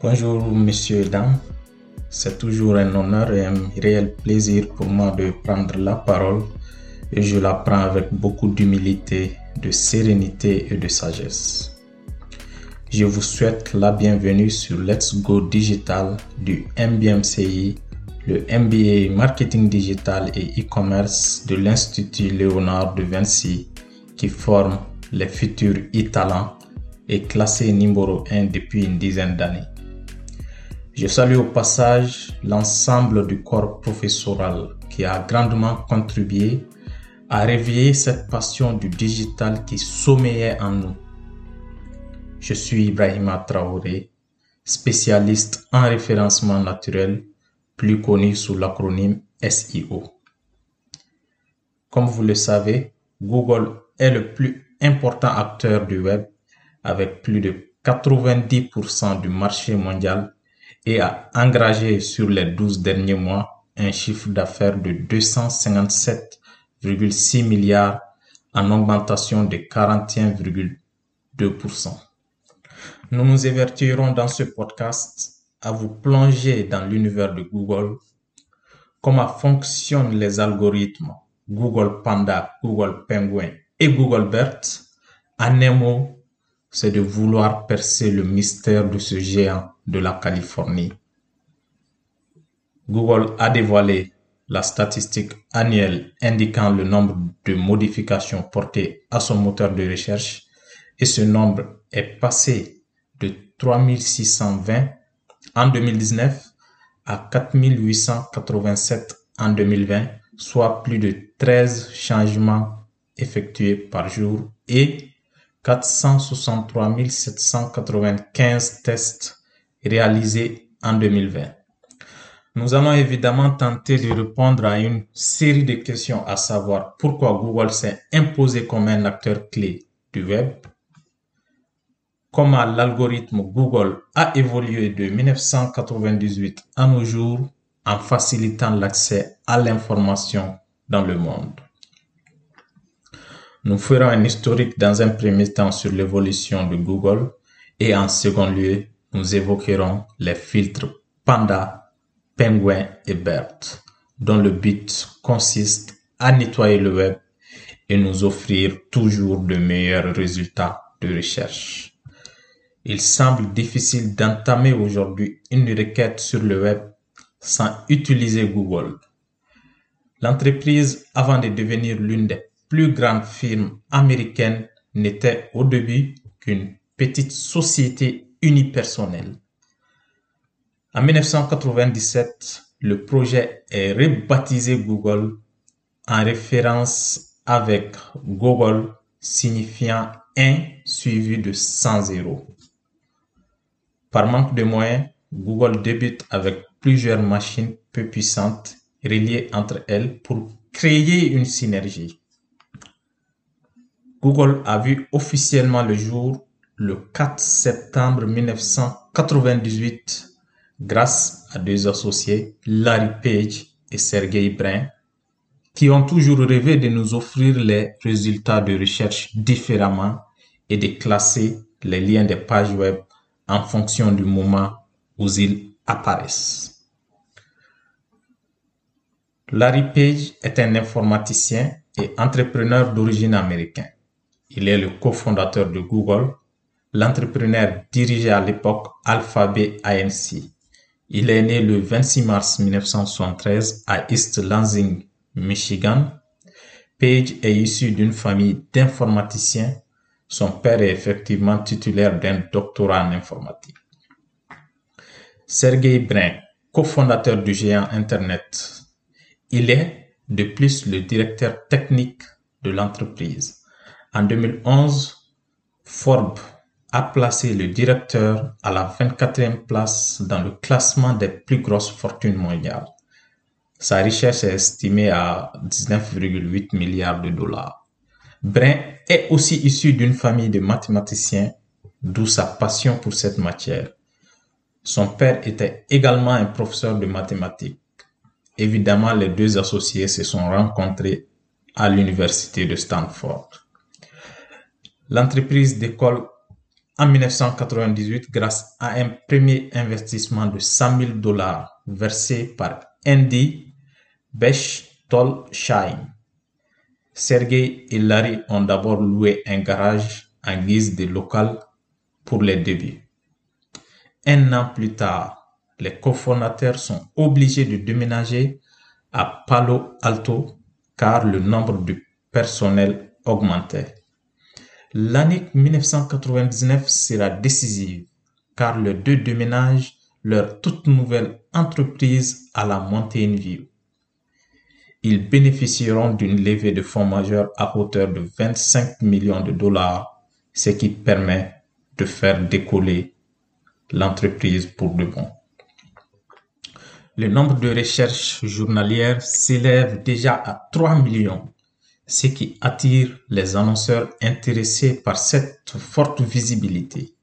Bonjour messieurs et dames, c'est toujours un honneur et un réel plaisir pour moi de prendre la parole et je la prends avec beaucoup d'humilité, de sérénité et de sagesse. Je vous souhaite la bienvenue sur Let's Go Digital du MBMCI, le MBA Marketing Digital et e-commerce de l'Institut Léonard de Vinci qui forme les futurs e-talents et classé numéro 1 depuis une dizaine d'années. Je salue au passage l'ensemble du corps professoral qui a grandement contribué à réveiller cette passion du digital qui sommeillait en nous. Je suis Ibrahima Traoré, spécialiste en référencement naturel, plus connu sous l'acronyme SEO. Comme vous le savez, Google est le plus important acteur du web avec plus de 90% du marché mondial et a engagé sur les 12 derniers mois un chiffre d'affaires de 257,6 milliards en augmentation de 41,2%. Nous nous évertuerons dans ce podcast à vous plonger dans l'univers de Google, comment fonctionnent les algorithmes Google Panda, Google Penguin et Google BERT. En un mot, c'est de vouloir percer le mystère de ce géant de la Californie. Google a dévoilé la statistique annuelle indiquant le nombre de modifications portées à son moteur de recherche et ce nombre est passé de 3620 en 2019 à 4887 en 2020, soit plus de 13 changements effectués par jour et 463 795 tests réalisés en 2020. Nous allons évidemment tenter de répondre à une série de questions, à savoir pourquoi Google s'est imposé comme un acteur clé du web, comment l'algorithme Google a évolué de 1998 à nos jours en facilitant l'accès à l'information dans le monde. Nous ferons un historique dans un premier temps sur l'évolution de Google et en second lieu, nous évoquerons les filtres Panda, Penguin et BERT, dont le but consiste à nettoyer le web et nous offrir toujours de meilleurs résultats de recherche. Il semble difficile d'entamer aujourd'hui une requête sur le web sans utiliser Google. L'entreprise, avant de devenir l'une des plus grande firme américaine n'était au début qu'une petite société unipersonnelle. En 1997, le projet est rebaptisé Google en référence avec Google signifiant 1 suivi de 100 zéros. Par manque de moyens, Google débute avec plusieurs machines peu puissantes reliées entre elles pour créer une synergie. Google a vu officiellement le jour le 4 septembre 1998 grâce à deux associés, Larry Page et Sergey Brin, qui ont toujours rêvé de nous offrir les résultats de recherche différemment et de classer les liens des pages web en fonction du moment où ils apparaissent. Larry Page est un informaticien et entrepreneur d'origine américaine. Il est le cofondateur de Google. L'entrepreneur dirigeait à l'époque Alphabet ANC. Il est né le 26 mars 1973 à East Lansing, Michigan. Page est issu d'une famille d'informaticiens. Son père est effectivement titulaire d'un doctorat en informatique. Sergey Brin, cofondateur du géant Internet. Il est de plus le directeur technique de l'entreprise. En 2011, Forbes a placé le directeur à la 24e place dans le classement des plus grosses fortunes mondiales. Sa richesse est estimée à 19,8 milliards de dollars. Brin est aussi issu d'une famille de mathématiciens, d'où sa passion pour cette matière. Son père était également un professeur de mathématiques. Évidemment, les deux associés se sont rencontrés à l'université de Stanford. L'entreprise décolle en 1998 grâce à un premier investissement de 100 000 dollars versé par Andy Bechtolsheim. Sergei et Larry ont d'abord loué un garage en guise de local pour les débuts. Un an plus tard, les cofondateurs sont obligés de déménager à Palo Alto car le nombre de personnel augmentait. L'année 1999 sera décisive car les deux déménagent leur toute nouvelle entreprise à la Mountain View. Ils bénéficieront d'une levée de fonds majeure à hauteur de 25 millions de dollars, ce qui permet de faire décoller l'entreprise pour de bon. Le nombre de recherches journalières s'élève déjà à 3 millions ce qui attire les annonceurs intéressés par cette forte visibilité.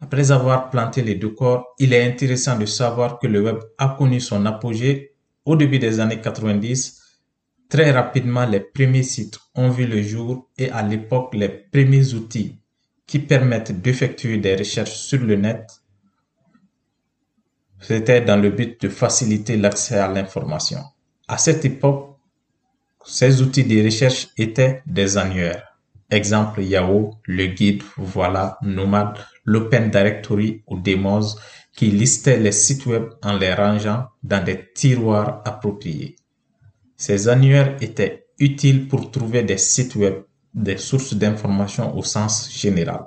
Après avoir planté les deux corps, il est intéressant de savoir que le web a connu son apogée au début des années 90. Très rapidement, les premiers sites ont vu le jour et à l'époque, les premiers outils qui permettent d'effectuer des recherches sur le net, c'était dans le but de faciliter l'accès à l'information. À cette époque, ces outils de recherche étaient des annuaires. Exemple Yahoo, le guide, voilà, Nomad, l'Open Directory ou Demos qui listaient les sites web en les rangeant dans des tiroirs appropriés. Ces annuaires étaient utiles pour trouver des sites web, des sources d'informations au sens général.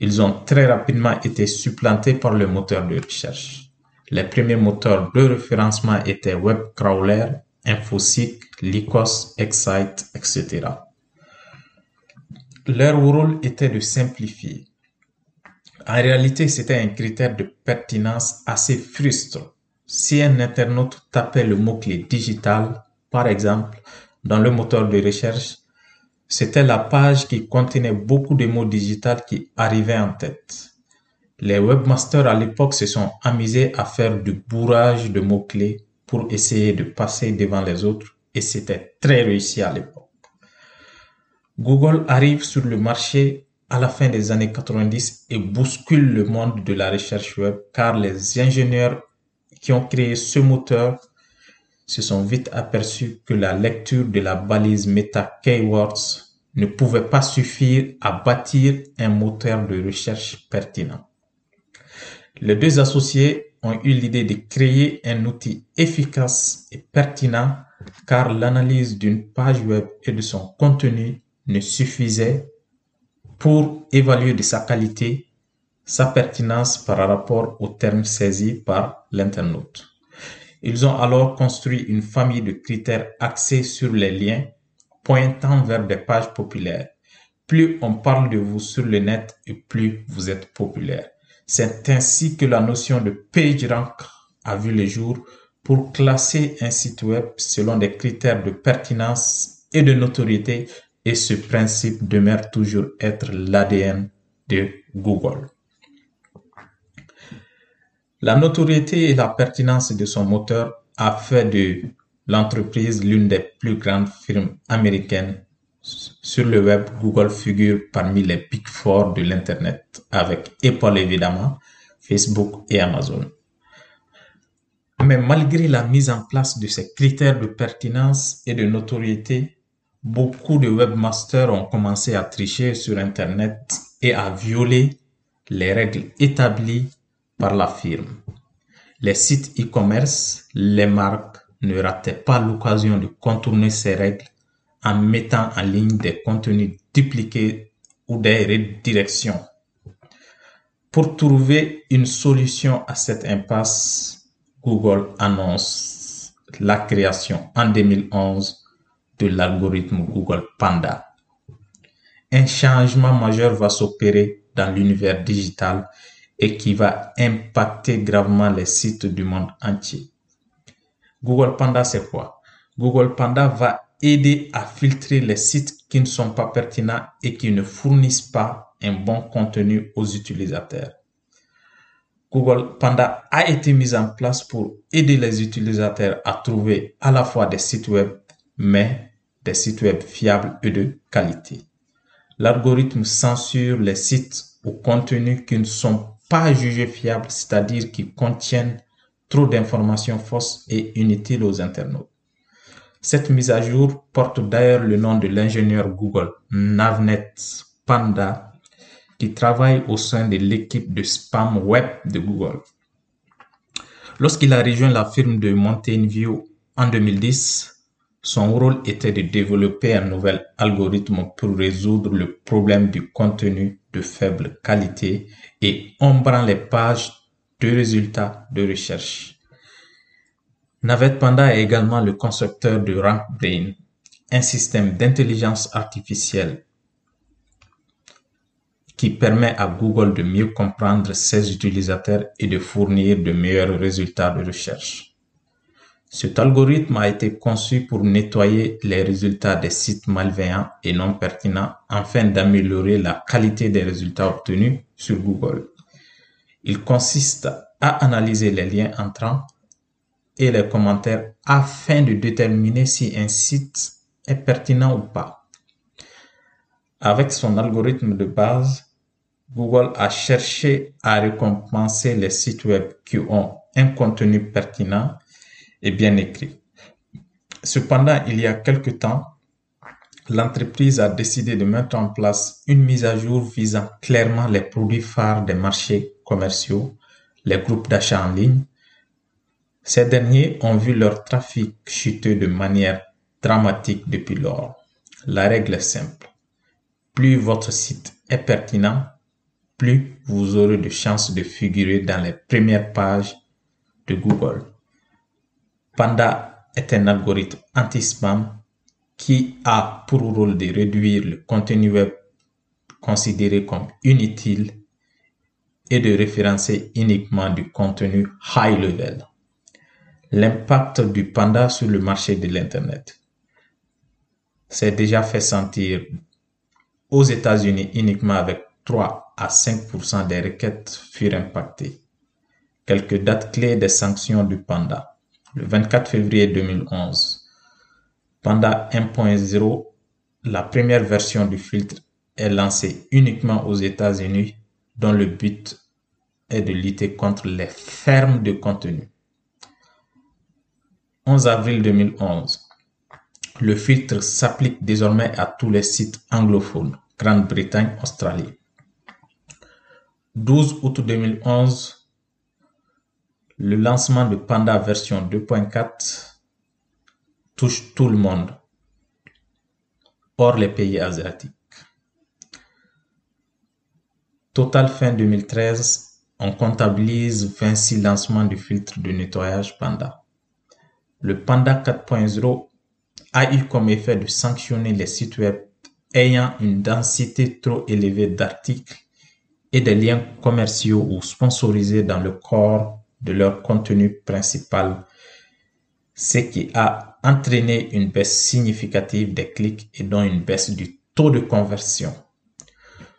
Ils ont très rapidement été supplantés par le moteur de recherche. Les premiers moteurs de référencement étaient WebCrawler Infoseek, Lycos, Excite, etc. Leur rôle était de simplifier. En réalité, c'était un critère de pertinence assez frustrant. Si un internaute tapait le mot-clé digital, par exemple, dans le moteur de recherche, c'était la page qui contenait beaucoup de mots digitales qui arrivaient en tête. Les webmasters à l'époque se sont amusés à faire du bourrage de mots-clés pour essayer de passer devant les autres et c'était très réussi à l'époque. Google arrive sur le marché à la fin des années 90 et bouscule le monde de la recherche web car les ingénieurs qui ont créé ce moteur se sont vite aperçus que la lecture de la balise Meta Keywords ne pouvait pas suffire à bâtir un moteur de recherche pertinent. Les deux associés ont eu l'idée de créer un outil efficace et pertinent car l'analyse d'une page web et de son contenu ne suffisait pour évaluer de sa qualité, sa pertinence par rapport aux termes saisis par l'internaute. Ils ont alors construit une famille de critères axés sur les liens pointant vers des pages populaires. Plus on parle de vous sur le net et plus vous êtes populaire. C'est ainsi que la notion de PageRank a vu le jour pour classer un site web selon des critères de pertinence et de notoriété et ce principe demeure toujours être l'ADN de Google. La notoriété et la pertinence de son moteur a fait de l'entreprise l'une des plus grandes firmes américaines sur le web, Google figure parmi les Big Four de l'Internet, avec Apple évidemment, Facebook et Amazon. Mais malgré la mise en place de ces critères de pertinence et de notoriété, beaucoup de webmasters ont commencé à tricher sur Internet et à violer les règles établies par la firme. Les sites e-commerce, les marques ne rataient pas l'occasion de contourner ces règles en mettant en ligne des contenus dupliqués ou des redirections. Pour trouver une solution à cette impasse, Google annonce la création en 2011 de l'algorithme Google Panda. Un changement majeur va s'opérer dans l'univers digital et qui va impacter gravement les sites du monde entier. Google Panda, c'est quoi? Google Panda va aider à filtrer les sites qui ne sont pas pertinents et qui ne fournissent pas un bon contenu aux utilisateurs. Google Panda a été mis en place pour aider les utilisateurs à trouver à la fois des sites web, mais des sites web fiables et de qualité. l'algorithme censure les sites ou contenus qui ne sont pas jugés fiables, c'est-à-dire qui contiennent trop d'informations fausses et inutiles aux internautes. Cette mise à jour porte d'ailleurs le nom de l'ingénieur Google, Navnet Panda, qui travaille au sein de l'équipe de spam web de Google. Lorsqu'il a rejoint la firme de Mountain View en 2010, son rôle était de développer un nouvel algorithme pour résoudre le problème du contenu de faible qualité et ombrant les pages de résultats de recherche. Navet Panda est également le concepteur de RankBrain, un système d'intelligence artificielle qui permet à Google de mieux comprendre ses utilisateurs et de fournir de meilleurs résultats de recherche. Cet algorithme a été conçu pour nettoyer les résultats des sites malveillants et non pertinents afin d'améliorer la qualité des résultats obtenus sur Google. Il consiste à analyser les liens entrants et les commentaires afin de déterminer si un site est pertinent ou pas. Avec son algorithme de base, Google a cherché à récompenser les sites web qui ont un contenu pertinent et bien écrit. Cependant, il y a quelque temps, l'entreprise a décidé de mettre en place une mise à jour visant clairement les produits phares des marchés commerciaux, les groupes d'achat en ligne. Ces derniers ont vu leur trafic chuter de manière dramatique depuis lors. La règle est simple. Plus votre site est pertinent, plus vous aurez de chances de figurer dans les premières pages de Google. Panda est un algorithme anti-spam qui a pour rôle de réduire le contenu web considéré comme inutile et de référencer uniquement du contenu high level. L'impact du panda sur le marché de l'Internet s'est déjà fait sentir aux États-Unis uniquement avec 3 à 5% des requêtes furent impactées. Quelques dates clés des sanctions du panda le 24 février 2011. Panda 1.0, la première version du filtre est lancée uniquement aux États-Unis dont le but est de lutter contre les fermes de contenu. 11 avril 2011. Le filtre s'applique désormais à tous les sites anglophones, Grande-Bretagne, Australie. 12 août 2011, le lancement de Panda version 2.4 touche tout le monde, hors les pays asiatiques. Total fin 2013, on comptabilise 26 lancements du filtre de nettoyage Panda. Le Panda 4.0 a eu comme effet de sanctionner les sites web ayant une densité trop élevée d'articles et des liens commerciaux ou sponsorisés dans le corps de leur contenu principal, ce qui a entraîné une baisse significative des clics et donc une baisse du taux de conversion.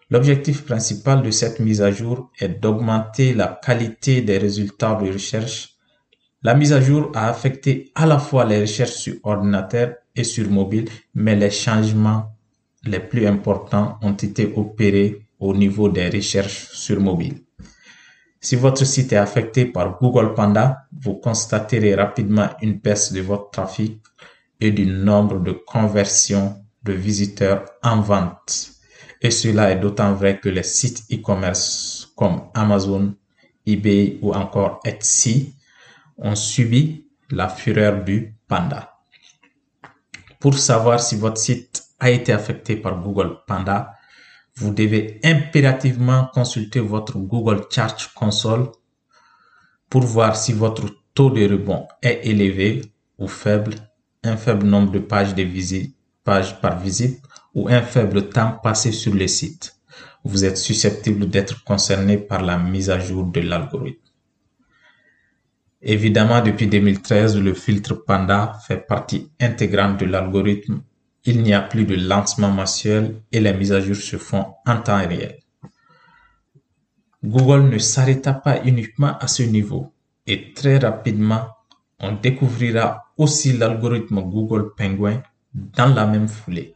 L'objectif principal de cette mise à jour est d'augmenter la qualité des résultats de recherche. La mise à jour a affecté à la fois les recherches sur ordinateur et sur mobile, mais les changements les plus importants ont été opérés au niveau des recherches sur mobile. Si votre site est affecté par Google Panda, vous constaterez rapidement une baisse de votre trafic et du nombre de conversions de visiteurs en vente. Et cela est d'autant vrai que les sites e-commerce comme Amazon, eBay ou encore Etsy ont subi la fureur du panda. Pour savoir si votre site a été affecté par Google Panda, vous devez impérativement consulter votre Google Search Console pour voir si votre taux de rebond est élevé ou faible, un faible nombre de pages de visite, pages par visite ou un faible temps passé sur le site. Vous êtes susceptible d'être concerné par la mise à jour de l'algorithme. Évidemment, depuis 2013, le filtre Panda fait partie intégrante de l'algorithme il n'y a plus de lancement mensuel et les mises à jour se font en temps réel. Google ne s'arrêta pas uniquement à ce niveau et très rapidement, on découvrira aussi l'algorithme Google Penguin dans la même foulée.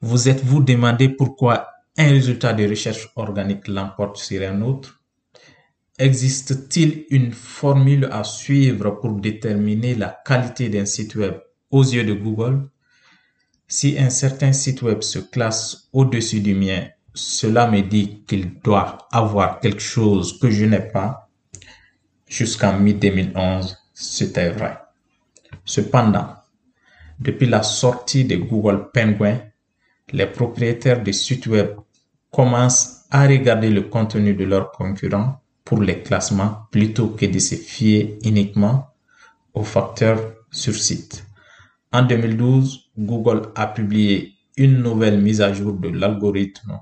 Vous êtes-vous demandé pourquoi un résultat de recherche organique l'emporte sur un autre? Existe-t-il une formule à suivre pour déterminer la qualité d'un site web aux yeux de Google? Si un certain site web se classe au-dessus du mien, cela me dit qu'il doit avoir quelque chose que je n'ai pas. Jusqu'en mi-2011, c'était vrai. Cependant, depuis la sortie de Google Penguin, les propriétaires de sites web commencent à regarder le contenu de leurs concurrents pour les classements plutôt que de se fier uniquement aux facteurs sur site. En 2012, Google a publié une nouvelle mise à jour de l'algorithme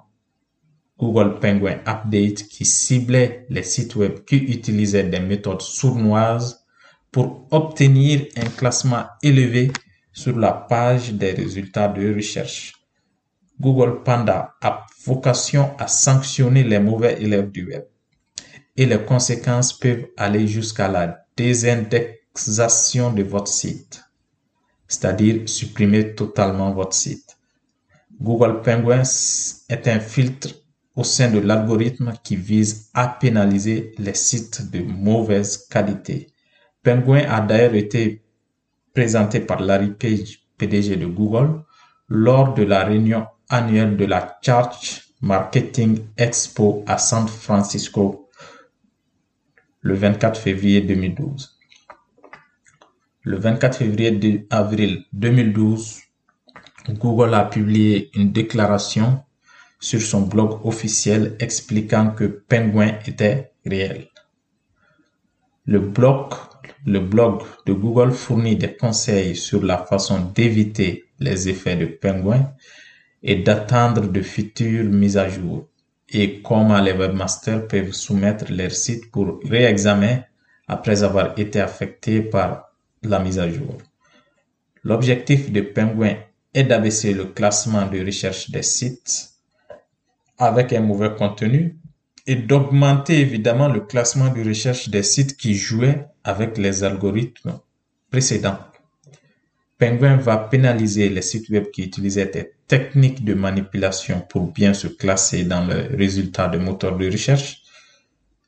Google Penguin Update qui ciblait les sites web qui utilisaient des méthodes sournoises pour obtenir un classement élevé sur la page des résultats de recherche. Google Panda a vocation à sanctionner les mauvais élèves du web et les conséquences peuvent aller jusqu'à la désindexation de votre site, c'est-à-dire supprimer totalement votre site. Google Penguin est un filtre au sein de l'algorithme qui vise à pénaliser les sites de mauvaise qualité. Penguin a d'ailleurs été présenté par Larry Page, PDG de Google, lors de la réunion annuelle de la Church Marketing Expo à San Francisco le 24 février 2012. Le 24 février avril 2012, Google a publié une déclaration sur son blog officiel expliquant que Penguin était réel. Le blog, le blog de Google fournit des conseils sur la façon d'éviter les effets de Penguin et d'attendre de futures mises à jour et comment les webmasters peuvent soumettre leur site pour réexamen après avoir été affectés par la mise à jour. L'objectif de Penguin est d'abaisser le classement de recherche des sites avec un mauvais contenu et d'augmenter évidemment le classement de recherche des sites qui jouaient avec les algorithmes précédents. Penguin va pénaliser les sites web qui utilisaient des techniques de manipulation pour bien se classer dans le résultat de moteurs de recherche.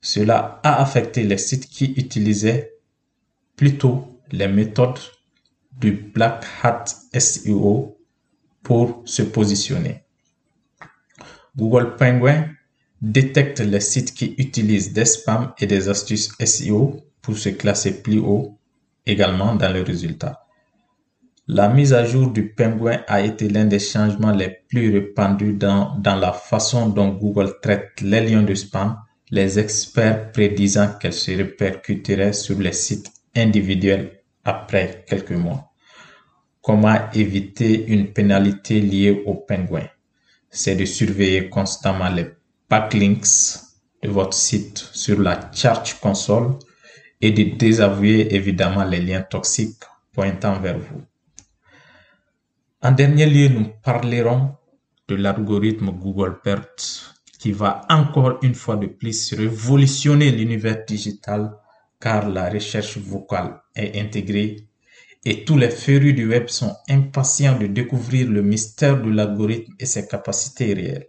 Cela a affecté les sites qui utilisaient plutôt les méthodes du Black Hat SEO pour se positionner. Google Penguin détecte les sites qui utilisent des spams et des astuces SEO pour se classer plus haut également dans les résultats. La mise à jour du Penguin a été l'un des changements les plus répandus dans, la façon dont Google traite les liens de spam, les experts prédisant qu'elles se répercuteraient sur les sites individuels après quelques mois. Comment éviter une pénalité liée au Penguin? C'est de surveiller constamment les backlinks de votre site sur la Charge Console et de désavouer évidemment les liens toxiques pointant vers vous. En dernier lieu, nous parlerons de l'algorithme Google BERT qui va encore une fois de plus révolutionner l'univers digital car la recherche vocale est intégrée et tous les férus du web sont impatients de découvrir le mystère de l'algorithme et ses capacités réelles.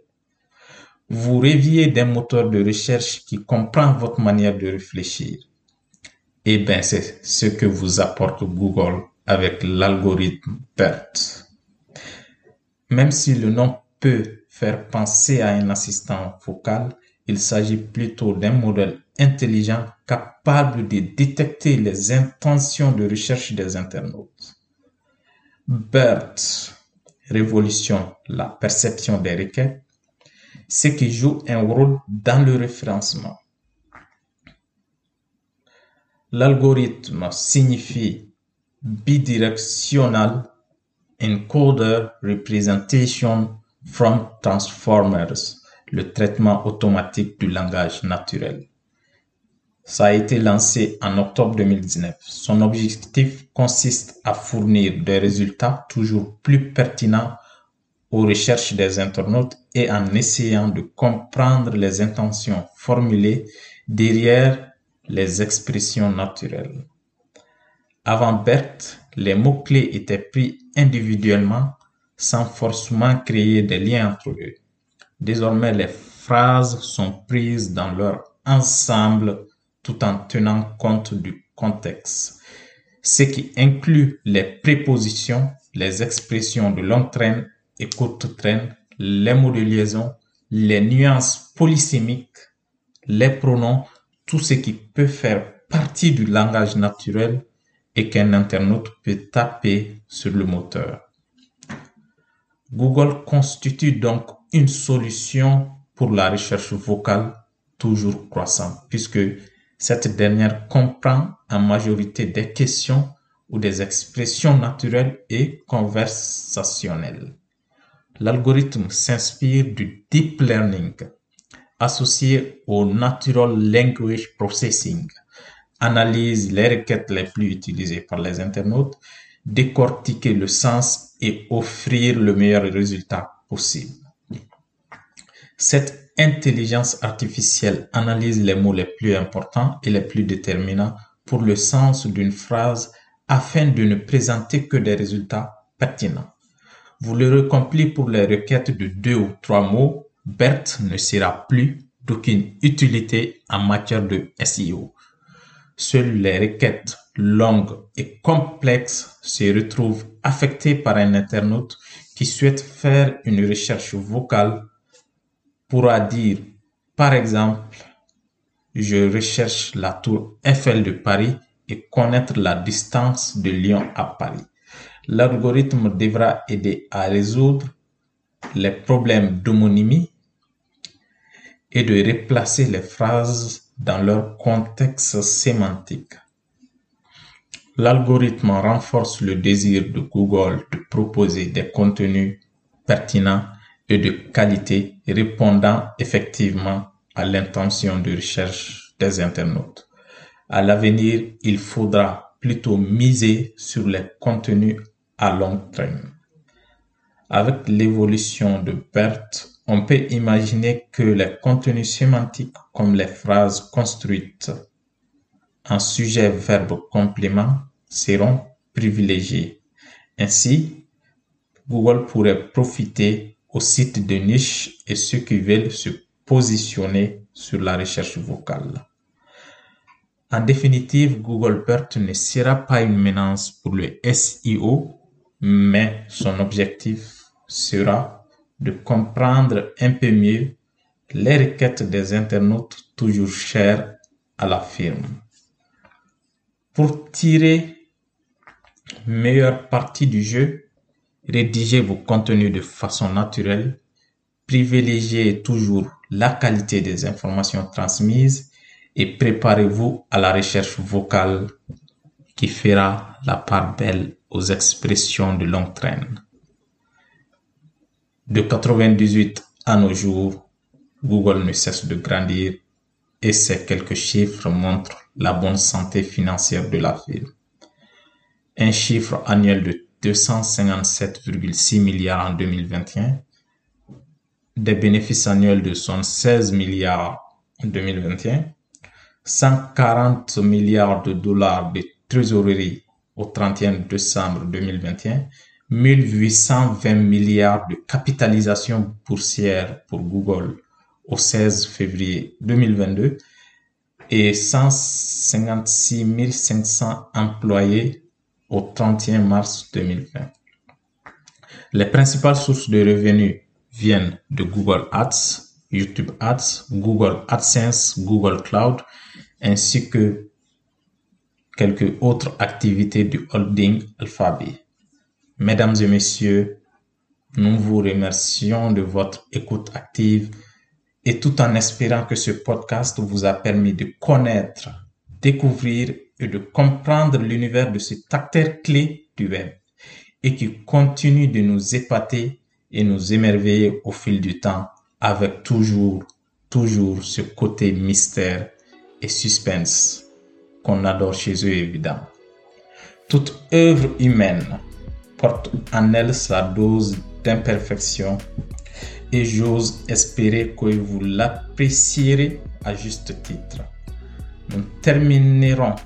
Vous rêviez d'un moteur de recherche qui comprend votre manière de réfléchir. Eh bien, c'est ce que vous apporte Google avec l'algorithme BERT. Même si le nom peut faire penser à un assistant vocal, il s'agit plutôt d'un modèle intelligent capable de détecter les intentions de recherche des internautes. BERT révolutionne la perception des requêtes, ce qui joue un rôle dans le référencement. L'algorithme signifie bidirectional encoder representation from transformers le traitement automatique du langage naturel. Ça a été lancé en octobre 2019. Son objectif consiste à fournir des résultats toujours plus pertinents aux recherches des internautes et en essayant de comprendre les intentions formulées derrière les expressions naturelles. Avant BERT, les mots-clés étaient pris individuellement sans forcément créer des liens entre eux. Désormais, les phrases sont prises dans leur ensemble tout en tenant compte du contexte, ce qui inclut les prépositions, les expressions de longue traîne et courte traîne, les mots de liaison, les nuances polysémiques, les pronoms, tout ce qui peut faire partie du langage naturel et qu'un internaute peut taper sur le moteur. Google constitue donc une solution pour la recherche vocale toujours croissante puisque cette dernière comprend en majorité des questions ou des expressions naturelles et conversationnelles. L'algorithme s'inspire du deep learning associé au natural language processing, analyse les requêtes les plus utilisées par les internautes, décortiquer le sens et offrir le meilleur résultat possible. Cette intelligence artificielle analyse les mots les plus importants et les plus déterminants pour le sens d'une phrase afin de ne présenter que des résultats pertinents. Vous le compris pour les requêtes de deux ou trois mots, BERT ne sera plus d'aucune utilité en matière de SEO. Seules les requêtes longues et complexes se retrouvent affectées par un internaute qui souhaite faire une recherche vocale pourra dire, par exemple, je recherche la tour Eiffel de Paris et connaître la distance de Lyon à Paris. L'algorithme devra aider à résoudre les problèmes d'homonymie et de replacer les phrases dans leur contexte sémantique. L'algorithme renforce le désir de Google de proposer des contenus pertinents et de qualité répondant effectivement à l'intention de recherche des internautes. À l'avenir, il faudra plutôt miser sur les contenus à long terme. Avec l'évolution de BERT, on peut imaginer que les contenus sémantiques comme les phrases construites en sujet-verbe-complément seront privilégiés. Ainsi, Google pourrait profiter aux sites de niche et ceux qui veulent se positionner sur la recherche vocale. En définitive, Google BERT ne sera pas une menace pour le SEO, mais son objectif sera de comprendre un peu mieux les requêtes des internautes toujours chères à la firme. Pour tirer meilleure partie du jeu, Rédigez vos contenus de façon naturelle. Privilégiez toujours la qualité des informations transmises et préparez-vous à la recherche vocale qui fera la part belle aux expressions de longue traîne. De 98 à nos jours, Google ne cesse de grandir et ces quelques chiffres montrent la bonne santé financière de la firme. Un chiffre annuel de 257,6 milliards en 2021, des bénéfices annuels de 16 milliards en 2021, 140 milliards de dollars de trésorerie au 31 décembre 2021, 1820 milliards de capitalisation boursière pour Google au 16 février 2022 et 156 500 employés au 31 mars 2020. Les principales sources de revenus viennent de Google Ads, YouTube Ads, Google AdSense, Google Cloud, ainsi que quelques autres activités du holding Alphabet. Mesdames et messieurs, nous vous remercions de votre écoute active et tout en espérant que ce podcast vous a permis de connaître, découvrir et de comprendre l'univers de cet acteur clé du web et qui continue de nous épater et nous émerveiller au fil du temps avec toujours, toujours ce côté mystère et suspense qu'on adore chez eux évidemment. Toute œuvre humaine porte en elle sa dose d'imperfection et j'ose espérer que vous l'apprécierez à juste titre. Nous terminerons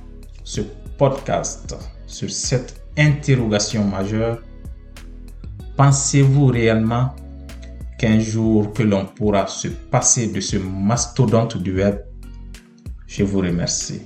ce podcast sur cette interrogation majeure. Pensez-vous réellement qu'un jour que l'on pourra se passer de ce mastodonte du web? Je vous remercie.